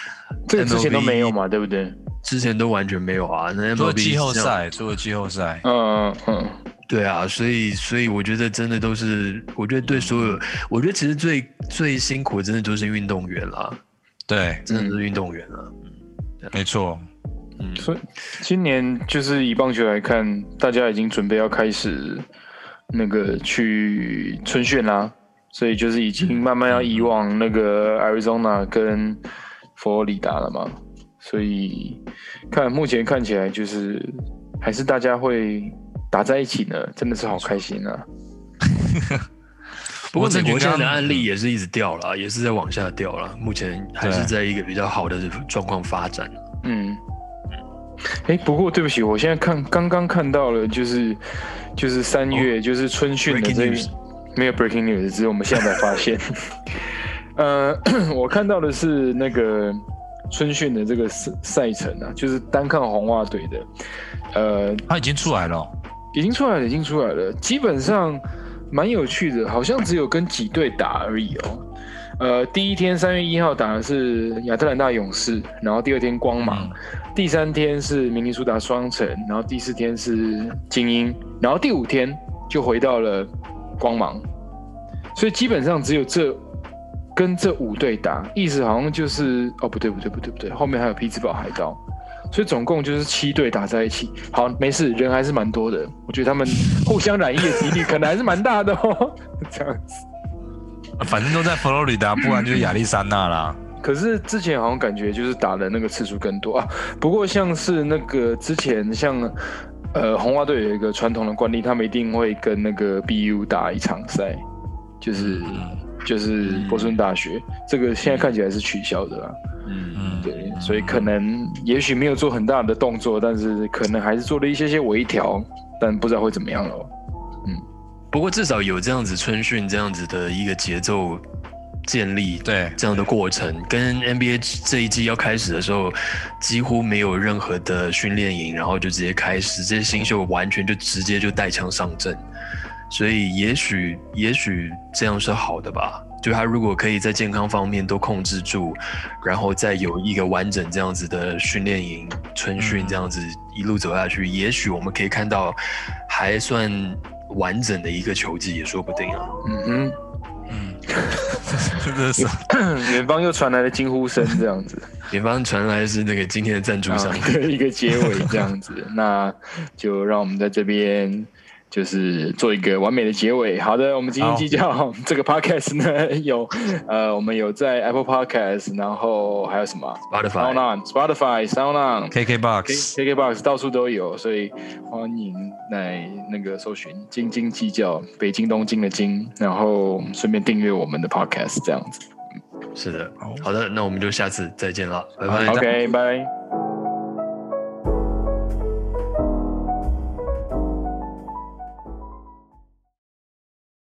这个之前都没有嘛，对不对？之前都完全没有啊，那除了 MLB 季后赛，除了季后赛，嗯嗯对啊，所以所以我觉得真的都是，我觉得对所有，我觉得其实最最辛苦的真的都是运动员啦，对，真的是运动员啊。没错。嗯，所以今年就是以棒球来看，大家已经准备要开始那个去春训啦，所以就是已经慢慢要移往那个 Arizona 跟佛罗里达了嘛。所以看目前看起来就是还是大家会打在一起呢，真的是好开心啊！不过美我这国现在的案例也是一直掉了，也是在往下掉了，目前还是在一个比较好的状况发展。嗯，哎，不过对不起，我现在看刚刚看到了，就是就是三月、就是春训的这 news 没有 breaking news，只是我们现在才发现。呃，我看到的是那个春训的这个赛赛程啊，就是单看红袜队的，呃，他已经出来了哦，已经出来了，已经出来了，基本上蛮有趣的，好像只有跟几队打而已哦。呃，第一天三月一号打的是亚特兰大勇士，然后第二天光芒，第三天是明尼苏达双城，然后第四天是精英，然后第五天就回到了光芒，所以基本上只有这跟这五队打，意思好像就是哦不对不对不对不对，后面还有匹兹堡海盗，所以总共就是七队打在一起。好，没事，人还是蛮多的，我觉得他们互相染疫的几率可能还是蛮大的哦。这样子，反正都在佛罗里达，不然就是亚利桑那啦。可是之前好像感觉就是打的那个次数更多啊。不过像是那个之前像呃红袜队有一个传统的惯例，他们一定会跟那个 BU 打一场赛，就是。嗯就是波士顿大学，这个现在看起来是取消的啦。嗯嗯，对，所以可能也许没有做很大的动作，但是可能还是做了一些些微调，但不知道会怎么样了。嗯不过至少有这样子春训这样子的一个节奏建立，对这样的过程，跟 NBA 这一季要开始的时候，几乎没有任何的训练营，然后就直接开始，这些新秀完全就直接就带枪上阵，所以也许也许这样是好的吧。就他如果可以在健康方面都控制住，然后再有一个完整这样子的训练营、春训嗯这样子一路走下去，也许我们可以看到还算完整的一个球季也说不定啊。嗯嗯，真的是，远方又传来了惊呼声，这样子，远方传来是那个今天的赞助商，啊的一个结尾，这样子，那就让我们在这边。就是做一个完美的结尾。好的，我们今天计较 这个 podcast 呢，有呃，我们有在 Apple Podcast，然后还有什么 Spotify Sound On、Spotify、Sound On、KKBox，KKBox 到处都有，所以欢迎来那个搜寻“斤斤计较”，北京东京的京，然后顺便订阅我们的 podcast，这样子。是的好，的，那我们就下次再见了，拜拜。OK，拜。